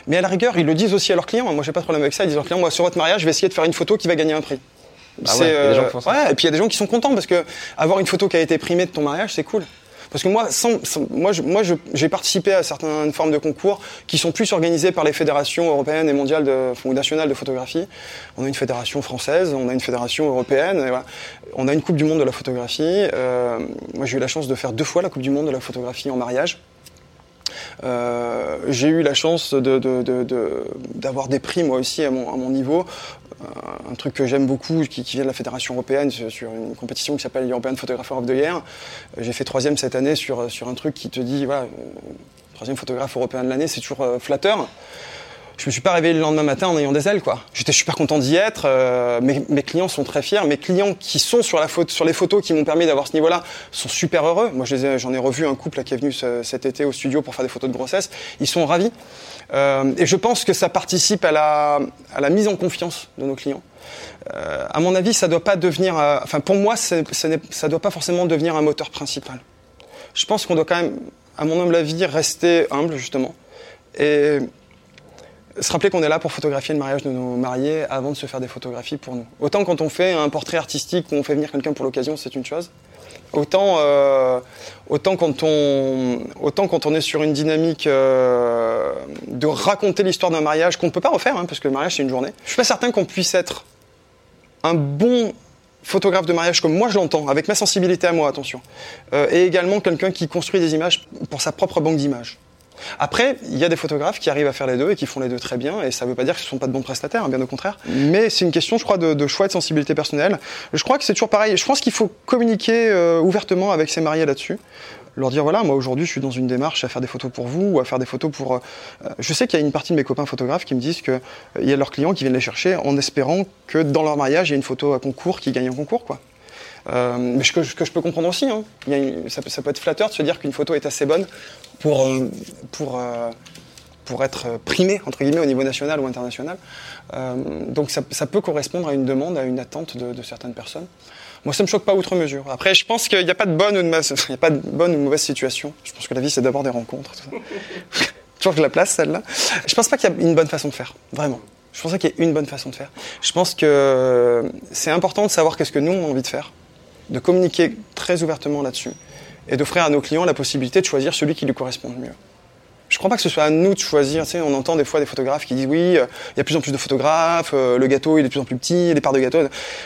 Mais à la rigueur, ils le disent aussi à leurs clients. Moi, j'ai pas de problème avec ça. Ils disent à leurs clients, moi, sur votre mariage, je vais essayer de faire une photo qui va gagner un prix. Ah ouais, euh, et puis il y a des gens qui sont contents parce que avoir une photo qui a été primée de ton mariage, c'est cool. Parce que moi, sans, moi, moi, j'ai participé à certaines formes de concours qui sont plus organisées par les fédérations européennes et mondiales de, ou nationales de photographie. On a une fédération française, on a une fédération européenne, et voilà. on a une Coupe du Monde de la photographie. Euh, moi, j'ai eu la chance de faire deux fois la Coupe du Monde de la photographie en mariage. j'ai eu la chance d'avoir des prix moi aussi à mon, niveau. Un truc que j'aime beaucoup, qui, vient de la Fédération européenne, sur une compétition qui s'appelle European Photographer of the Year. J'ai fait troisième cette année sur, sur un truc qui te dit, voilà, troisième photographe européen de l'année, c'est toujours flatteur je me suis pas réveillé le lendemain matin en ayant des ailes, quoi. J'étais super content d'y être. Euh, mes, clients sont très fiers. Mes clients qui sont sur, la sur les photos qui m'ont permis d'avoir ce niveau-là sont super heureux. Moi, j'en ai, revu un couple qui est venu cet été au studio pour faire des photos de grossesse. Ils sont ravis. Euh, et je pense que ça participe à la, mise en confiance de nos clients. Euh, à mon avis, ça doit pas devenir, enfin pour moi, ça ne doit pas forcément devenir un moteur principal. Je pense qu'on doit quand même, à mon humble avis, rester humble justement et se rappeler qu'on est là pour photographier le mariage de nos mariés avant de se faire des photographies pour nous. Autant quand on fait un portrait artistique où on fait venir quelqu'un pour l'occasion, c'est une chose. Autant, euh, autant, quand on, autant quand on est sur une dynamique euh, de raconter l'histoire d'un mariage qu'on ne peut pas refaire, hein, parce que le mariage c'est une journée. Je suis pas certain qu'on puisse être un bon photographe de mariage comme moi je l'entends, avec ma sensibilité à moi, attention, euh, et également quelqu'un qui construit des images pour sa propre banque d'images. Après, il y a des photographes qui arrivent à faire les deux et qui font les deux très bien, et ça ne veut pas dire que ce ne sont pas de bons prestataires, hein, bien au contraire. Mais c'est une question, je crois, de, choix et de sensibilité personnelle. Je crois que c'est toujours pareil. Je pense qu'il faut communiquer euh, ouvertement avec ses mariés là-dessus leur dire voilà moi aujourd'hui je suis dans une démarche à faire des photos pour vous ou à faire des photos pour euh, je sais qu'il y a une partie de mes copains photographes qui me disent que euh, y a leurs clients qui viennent les chercher en espérant que dans leur mariage il y a une photo à concours qui gagne un concours quoi euh, mais ce que, je peux comprendre aussi, hein. ça, peut être flatteur de se dire qu'une photo est assez bonne pour, euh, pour, euh, pour être primée, entre guillemets, au niveau national ou international. donc ça, peut correspondre à une demande, à une attente de, certaines personnes. Moi, ça me choque pas outre mesure. Après, je pense qu'il n'y a pas de bonne ou de mauvaise, (laughs) a pas de bonne ou mauvaise situation. Je pense que la vie, c'est d'abord des rencontres. (laughs) Toujours que la place, celle-là. Je pense pas qu'il y a une bonne façon de faire, vraiment. Je pense pas qu'il y ait une bonne façon de faire. Je pense que c'est important de savoir qu'est-ce que nous, on a envie de faire de communiquer très ouvertement là-dessus et d'offrir à nos clients la possibilité de choisir celui qui lui correspond le mieux. Je ne crois pas que ce soit à nous de choisir. On entend des fois des photographes qui disent oui, euh, il y a de plus en plus de photographes, euh, le gâteau il est de plus en plus petit, les parts de gâteau.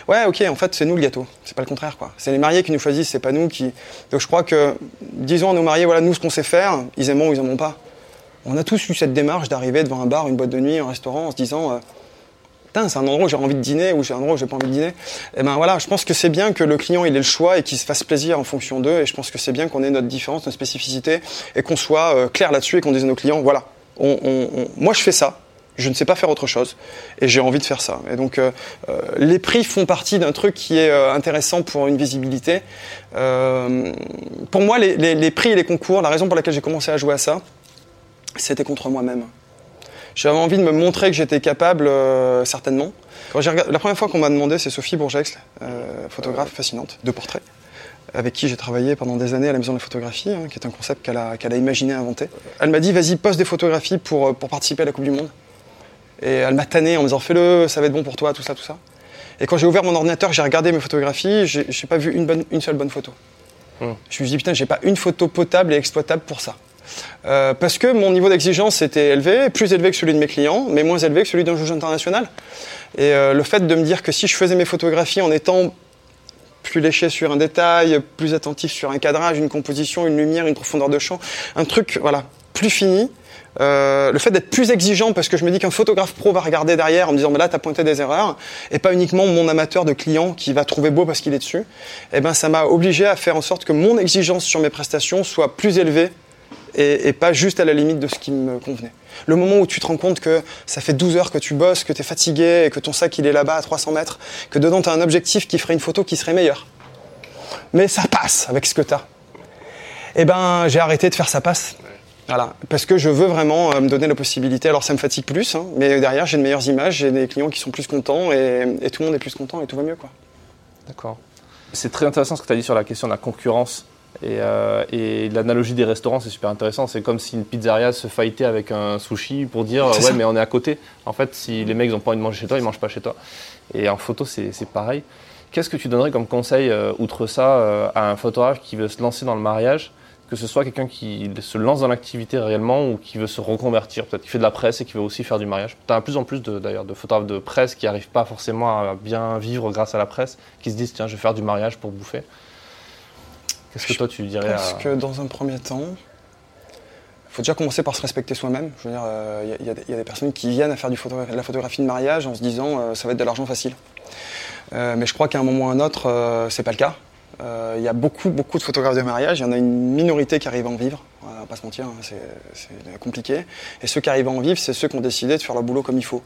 Ouais, ok, en fait c'est nous le gâteau. C'est pas le contraire. C'est les mariés qui nous choisissent, c'est pas nous qui. Donc je crois que disons à nos mariés voilà nous ce qu'on sait faire, ils aimeront ou ils aimeront pas. On a tous eu cette démarche d'arriver devant un bar, une boîte de nuit, un restaurant en se disant euh, c'est un endroit où j'ai envie de dîner ou c'est un endroit où j'ai pas envie de dîner. Et eh ben voilà, je pense que c'est bien que le client il ait le choix et qu'il se fasse plaisir en fonction d'eux. Et je pense que c'est bien qu'on ait notre différence, notre spécificité et qu'on soit euh, clair là-dessus et qu'on dise à nos clients, voilà, moi je fais ça. Je ne sais pas faire autre chose et j'ai envie de faire ça. Et donc euh, euh, les prix font partie d'un truc qui est intéressant pour une visibilité. pour moi, les prix et les concours, la raison pour laquelle j'ai commencé à jouer à ça, c'était contre moi-même. J'avais envie de me montrer que j'étais capable, euh, certainement. la première fois qu'on m'a demandé, c'est Sophie Bourgex, euh, photographe fascinante de portrait, avec qui j'ai travaillé pendant des années à la Maison de la Photographie, hein, qui est un concept qu'elle a, qu'elle a imaginé, inventé. Elle m'a dit, vas-y, poste des photographies pour, euh, pour participer à la Coupe du Monde. Et elle m'a tanné en me disant, fais-le, ça va être bon pour toi, tout ça, tout ça. Et quand j'ai ouvert mon ordinateur, j'ai regardé mes photographies, j'ai, pas vu une, bonne, une seule bonne photo. Hmm. Je me suis dit, putain, j'ai pas une photo potable et exploitable pour ça. Euh, parce que mon niveau d'exigence était élevé, plus élevé que celui de mes clients, mais moins élevé que celui d'un juge international. Et euh, le fait de me dire que si je faisais mes photographies en étant plus léché sur un détail, plus attentif sur un cadrage, une composition, une lumière, une profondeur de champ, un truc voilà plus fini. Euh, le fait d'être plus exigeant parce que je me dis qu'un photographe pro va regarder derrière en me disant mais là t'as pointé des erreurs et pas uniquement mon amateur de client qui va trouver beau parce qu'il est dessus. Et eh ben ça m'a obligé à faire en sorte que mon exigence sur mes prestations soit plus élevée et, pas juste à la limite de ce qui me convenait. Le moment où tu te rends compte que ça fait 12 heures que tu bosses, que tu es fatigué et que ton sac il est là-bas à 300 mètres, que dedans tu as un objectif qui ferait une photo qui serait meilleure. Mais ça passe avec ce que tu as. Eh ben, j'ai arrêté de faire ça passe. Voilà, parce que je veux vraiment euh, me donner la possibilité. Alors ça me fatigue plus, hein, mais derrière j'ai de meilleures images, j'ai des clients qui sont plus contents et, tout le monde est plus content et tout va mieux. quoi. D'accord. C'est très intéressant ce que tu as dit sur la question de la concurrence euh, et, l'analogie des restaurants, c'est super intéressant. C'est comme si une pizzeria se fightait avec un sushi pour dire ouais, mais on est à côté. En fait, si les mecs n'ont pas envie de manger chez toi, ils mangent pas chez toi. Et en photo, c'est pareil. Qu'est-ce que tu donnerais comme conseil, euh, outre ça, euh, à un photographe qui veut se lancer dans le mariage? Que ce soit quelqu'un qui se lance dans l'activité réellement ou qui veut se reconvertir, peut-être qui fait de la presse et qui veut aussi faire du mariage. Tu as de plus en plus d'ailleurs de, photographes de presse qui n'arrivent pas forcément à bien vivre grâce à la presse, qui se disent tiens je vais faire du mariage pour bouffer. Qu'est-ce que toi tu dirais pense que dans un premier temps, faut déjà commencer par se respecter soi-même. Je veux dire, il y, y, a des personnes qui viennent à faire du de la photographie de mariage en se disant ça va être de l'argent facile. mais je crois qu'à un moment ou à un autre, c'est pas le cas. Il y a beaucoup, beaucoup de photographes de mariage. Il y en a une minorité qui arrive à en vivre. On va pas se mentir, hein, c'est compliqué. Et ceux qui arrivent à en vivre, c'est ceux qui ont décidé de faire leur boulot comme il faut.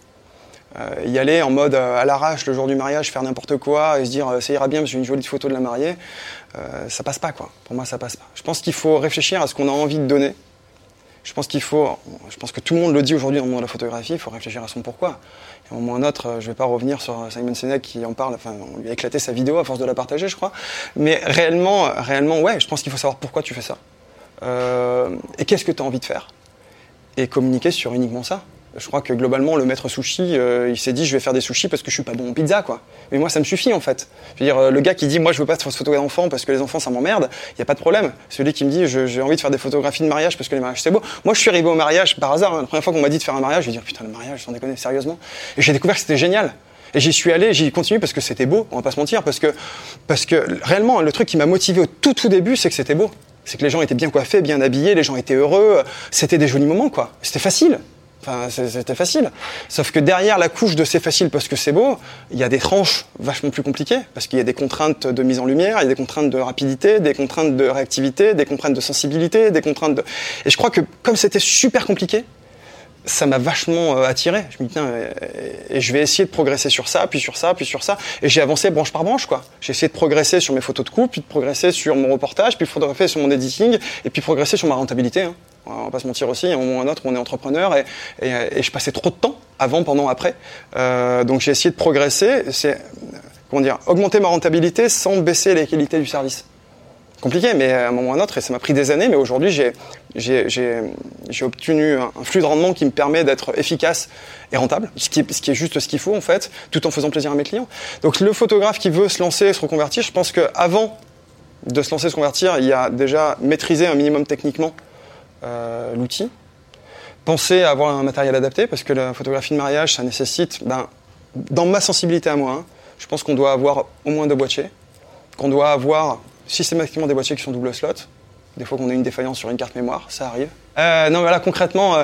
Euh, y aller en mode euh, à l'arrache le jour du mariage, faire n'importe quoi et se dire euh, ça ira bien parce que j'ai une jolie photo de la mariée, ça passe pas quoi. Pour moi, ça passe pas. Je pense qu'il faut réfléchir à ce qu'on a envie de donner. Je pense qu'il faut, je pense que tout le monde le dit aujourd'hui dans le monde de la photographie, il faut réfléchir à son pourquoi. Et moment ou un autre, je vais pas revenir sur Simon Sinek qui en parle, enfin, on lui a éclaté sa vidéo à force de la partager, je crois. Mais réellement, réellement, ouais, je pense qu'il faut savoir pourquoi tu fais ça. et qu'est-ce que tu as envie de faire? Et communiquer sur uniquement ça je crois que globalement, le maître sushi, euh, il s'est dit, je vais faire des sushis parce que je suis pas bon en pizza, quoi. Mais moi, ça me suffit, en fait. Je veux dire, euh, le gars qui dit, moi, je veux pas de photographies d'enfants parce que les enfants, ça m'emmerde, il y a pas de problème. Celui qui me dit, j'ai envie de faire des photographies de mariage parce que les mariages, c'est beau. Moi, je suis arrivé au mariage par hasard. Hein. La première fois qu'on m'a dit de faire un mariage, je dire, putain, le mariage, sans déconner, sérieusement. Et j'ai découvert que c'était génial. Et j'y suis allé, j'y continue parce que c'était beau, on va pas se mentir, parce que, parce que réellement, le truc qui m'a motivé au tout, tout début, c'est que c'était beau. C'est que les gens étaient bien coiffés, bien habillés, les gens étaient heureux, c'était des jolis moments, quoi. C'était facile. Enfin, c'était facile. Sauf que derrière la couche de c'est facile parce que c'est beau, il y a des tranches vachement plus compliquées parce qu'il y a des contraintes de mise en lumière, il y a des contraintes de rapidité, des contraintes de réactivité, des contraintes de sensibilité, des contraintes de. Et je crois que comme c'était super compliqué, ça m'a vachement euh, attiré. Je me dis, tiens, et je vais essayer de progresser sur ça, puis sur ça, puis sur ça. Et j'ai avancé branche par branche, quoi. J'ai essayé de progresser sur mes photos de couple, puis de progresser sur mon reportage, puis de progresser sur mon editing, et puis progresser sur ma rentabilité. Hein on va pas se mentir aussi, à un moment ou un autre, on est entrepreneur et, et, je passais trop de temps avant, pendant, après. Euh, donc j'ai essayé de progresser, c'est comment dire, augmenter ma rentabilité sans baisser les qualités du service. Compliqué, mais à un moment ou à un autre, et ça m'a pris des années, mais aujourd'hui j'ai, obtenu un, flux de rendement qui me permet d'être efficace et rentable, ce qui, est, ce qui est juste ce qu'il faut en fait, tout en faisant plaisir à mes clients. Donc le photographe qui veut se lancer, se reconvertir, je pense qu'avant de se lancer, se convertir, il y a déjà maîtrisé un minimum techniquement euh, l'outil. Pensez à avoir un matériel adapté parce que la photographie de mariage, ça nécessite, ben, dans ma sensibilité à moi, hein, je pense qu'on doit avoir au moins deux boîtiers, qu'on doit avoir systématiquement des boîtiers qui sont double slot. Des fois qu'on a une défaillance sur une carte mémoire, ça arrive. Euh, non, voilà, concrètement,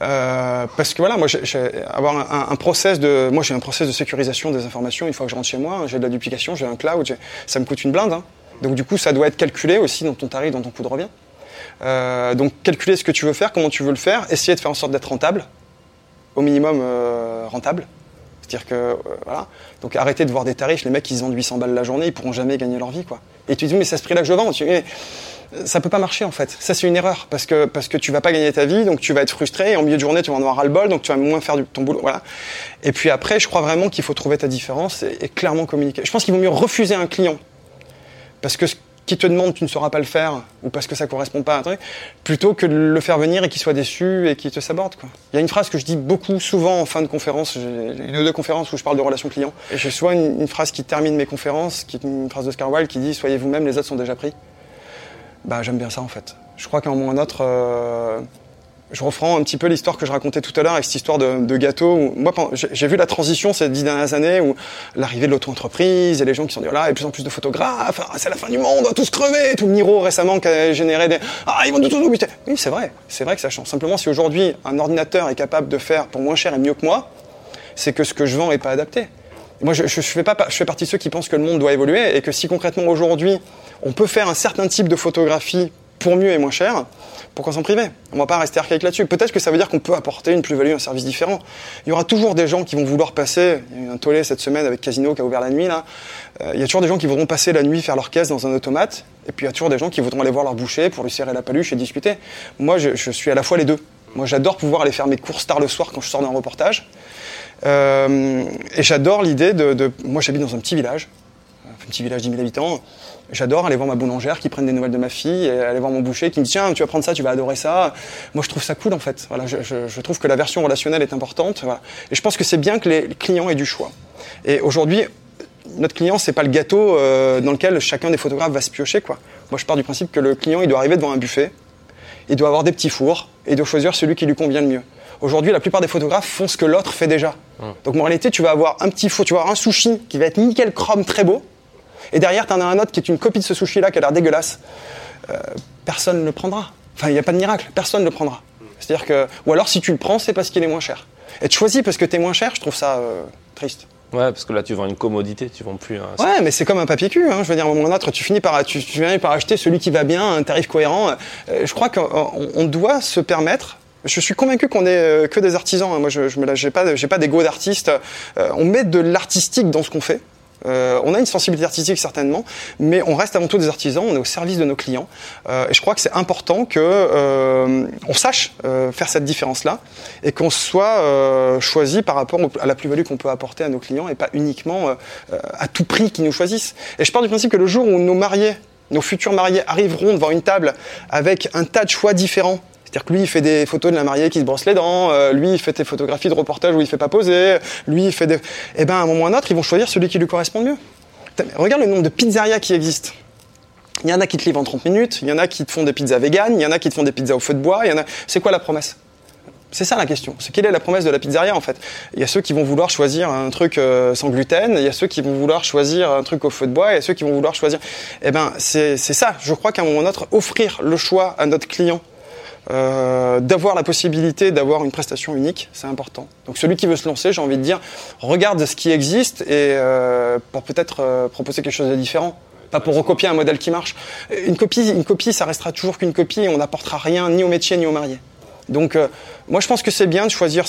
euh, parce que voilà, moi, j'ai, avoir un, process de, moi, j'ai un process de sécurisation des informations. Une fois que je rentre chez moi, j'ai de la duplication, j'ai un cloud, ça me coûte une blinde. Hein. Donc du coup, ça doit être calculé aussi dans ton tarif, dans ton coût de revient. Euh, donc calculer ce que tu veux faire, comment tu veux le faire, essayer de faire en sorte d'être rentable, au minimum euh, rentable. C'est-à-dire que euh, voilà. Donc arrêtez de voir des tarifs, les mecs ils vendent 800 balles la journée, ils pourront jamais gagner leur vie quoi. Et tu dis mais c'est à ce prix-là que je vends. Tu dis, ça peut pas marcher en fait. Ça c'est une erreur parce que parce que tu vas pas gagner ta vie, donc tu vas être frustré et en milieu de journée tu vas en avoir ras le bol, donc tu vas moins faire du, ton boulot. Voilà. Et puis après, je crois vraiment qu'il faut trouver ta différence et, et clairement communiquer. Je pense qu'il vaut mieux refuser un client parce que qui te demande tu ne sauras pas le faire ou parce que ça correspond pas à un truc, plutôt que de le faire venir et qu'il soit déçu et qu'il te saborde. Quoi. Il y a une phrase que je dis beaucoup souvent en fin de conférence, une ou deux conférences où je parle de relations clients, et j'ai souvent une, phrase qui termine mes conférences, qui est une phrase d'Oscar Wilde qui dit Soyez vous-même, les autres sont déjà pris. Bah j'aime bien ça en fait. Je crois qu'à un moment ou un autre, euh, je reprends un petit peu l'histoire que je racontais tout à l'heure avec cette histoire de, gâteau. moi, j'ai vu la transition ces dix dernières années où l'arrivée de l'auto-entreprise et les gens qui sont dit, là, et plus en plus de photographes, ah, c'est la fin du monde, on va tous crever. Tout Miro récemment qui a généré des, ah, ils vont tout nous buter. Oui, c'est vrai. C'est vrai que ça change. Simplement, si aujourd'hui un ordinateur est capable de faire pour moins cher et mieux que moi, c'est que ce que je vends est pas adapté. Moi, je, je, fais pas, je fais partie de ceux qui pensent que le monde doit évoluer et que si concrètement aujourd'hui, on peut faire un certain type de photographie pour mieux et moins cher, pourquoi s'en priver On va pas rester archaïque là-dessus. Peut-être que ça veut dire qu'on peut apporter une plus-value, un service différent. Il y aura toujours des gens qui vont vouloir passer. Il y a eu un tollé cette semaine avec Casino qui a ouvert la nuit là. Euh, il y a toujours des gens qui voudront passer la nuit faire leur caisse dans un automate. Et puis il y a toujours des gens qui voudront aller voir leur boucher pour lui serrer la paluche et discuter. Moi, je, suis à la fois les deux. Moi, j'adore pouvoir aller faire mes courses tard le soir quand je sors d'un reportage. Euh, et j'adore l'idée de, de, Moi, j'habite dans un petit village, petit village de 10 000 habitants. J'adore aller voir ma boulangère qui prenne des nouvelles de ma fille, et aller voir mon boucher qui me dit tiens tu vas prendre ça, tu vas adorer ça. Moi je trouve ça cool en fait. Voilà, je, je, trouve que la version relationnelle est importante. Voilà. Et je pense que c'est bien que les clients aient du choix. Et aujourd'hui, notre client c'est pas le gâteau euh, dans lequel chacun des photographes va se piocher quoi. Moi je pars du principe que le client il doit arriver devant un buffet, il doit avoir des petits fours et il doit choisir celui qui lui convient le mieux. Aujourd'hui, la plupart des photographes font ce que l'autre fait déjà. Hum. Donc en réalité, tu vas avoir un petit four, tu vas avoir un sushi qui va être nickel chrome très beau, et derrière, tu en as un autre qui est une copie de ce sushi-là qui a l'air dégueulasse. Euh, personne ne le prendra. Enfin, il n'y a pas de miracle, personne ne le prendra. C'est-à-dire que, ou alors si tu le prends, c'est parce qu'il est moins cher. Être choisi parce que t'es moins cher, je trouve ça euh, triste. Ouais, parce que là, tu vends une commodité, tu vends plus un. Ouais, mais c'est comme un papier cul. Hein. Je veux dire, à un moment donné, tu finis par, tu, tu finis par acheter celui qui va bien, un tarif cohérent. Euh, je crois qu'on on doit se permettre. Je suis convaincu qu'on est que des artisans. hein. Moi, je, je me lâche- j'ai pas, j'ai pas d'ego d'artiste. Euh, on met de l'artistique dans ce qu'on fait. Euh, on a une sensibilité artistique certainement, mais on reste avant tout des artisans. On est au service de nos clients. Euh, et je crois que c'est important que euh, on sache faire cette différence-là et qu'on soit choisi par rapport à la plus-value qu'on peut apporter à nos clients et pas uniquement à tout prix qu'ils nous choisissent. Et je pars du principe que le jour où nos mariés, nos futurs mariés arriveront devant une table avec un tas de choix différents. C'est-à-dire que lui, il fait des photos de la mariée qui se brosse les dents, euh, lui, il fait des photographies de reportage où il fait pas poser, lui, il fait des... Eh ben, à un moment ou à un autre, ils vont choisir celui qui lui correspond mieux. Regarde le nombre de pizzerias qui existent. Il y en a qui te livrent en 30 minutes, il y en a qui te font des pizzas véganes, il y en a qui te font des pizzas au feu de bois, il y en a... C'est quoi la promesse? C'est ça la question. C'est quelle est la promesse de la pizzeria en fait? Il y a ceux qui vont vouloir choisir un truc euh, sans gluten, il y a ceux qui vont vouloir choisir un truc au feu de bois, il y a ceux qui vont vouloir choisir. Eh ben c'est ça. Je crois qu'à un moment ou à un autre, offrir le choix à notre client, euh, d'avoir la possibilité d'avoir une prestation unique, c'est important. Donc celui qui veut se lancer, j'ai envie de dire, regarde ce qui existe et euh, pour peut-être euh, proposer quelque chose de différent. Pas pour recopier un modèle qui marche. Une copie, une copie, ça restera toujours qu'une copie et on n'apportera rien ni au métier ni aux mariés. Donc, moi, je pense que c'est bien de choisir,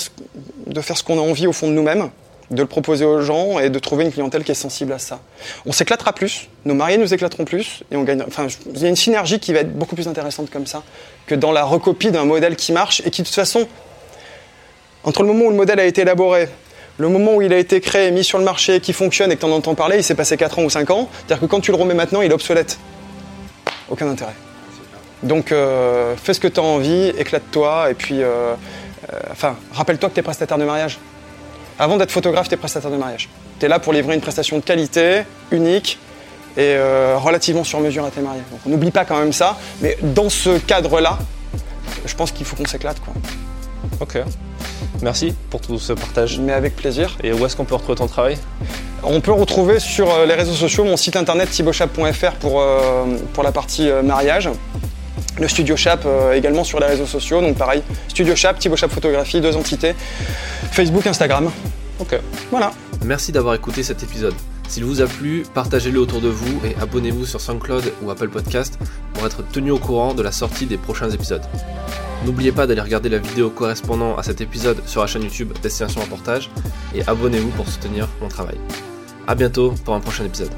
de faire ce qu'on a envie au fond de nous-mêmes, de le proposer aux gens et de trouver une clientèle qui est sensible à ça. On s'éclatera plus, nos mariés nous éclateront plus et on gagne. Enfin, il y a une synergie qui va être beaucoup plus intéressante comme ça que dans la recopie d'un modèle qui marche et qui, de toute façon, entre le moment où le modèle a été élaboré, le moment où il a été créé, mis sur le marché, qui fonctionne et que tu en entends parler, il s'est passé 4 ans ou 5 ans. C'est-à-dire que quand tu le remets maintenant, il est obsolète. Aucun intérêt. Donc, euh, fais ce que tu as envie, éclate-toi, et puis, euh, euh, enfin, rappelle-toi que tu es prestataire de mariage. Avant d'être photographe, tu es prestataire de mariage. Tu es là pour livrer une prestation de qualité, unique, et euh, relativement sur mesure à tes mariés. Donc, on n'oublie pas quand même ça, mais dans ce cadre-là, je pense qu'il faut qu'on s'éclate, quoi. Ok. Merci pour tout ce partage. Mais avec plaisir. Et où est-ce qu'on peut retrouver ton travail? On peut retrouver sur euh, les réseaux sociaux mon site internet thibautchap.fr pour, euh, pour la partie euh, mariage. Le Studio Chap euh, également sur les réseaux sociaux, donc pareil, Studio Chap, Thibaut Chap Photographie, deux entités, Facebook, Instagram. Ok. Voilà. Merci d'avoir écouté cet épisode. S'il vous a plu, partagez-le autour de vous et abonnez-vous sur SoundCloud ou Apple Podcast pour être tenu au courant de la sortie des prochains épisodes. N'oubliez pas d'aller regarder la vidéo correspondant à cet épisode sur la chaîne YouTube Destination Reportage et abonnez-vous pour soutenir mon travail. A bientôt pour un prochain épisode.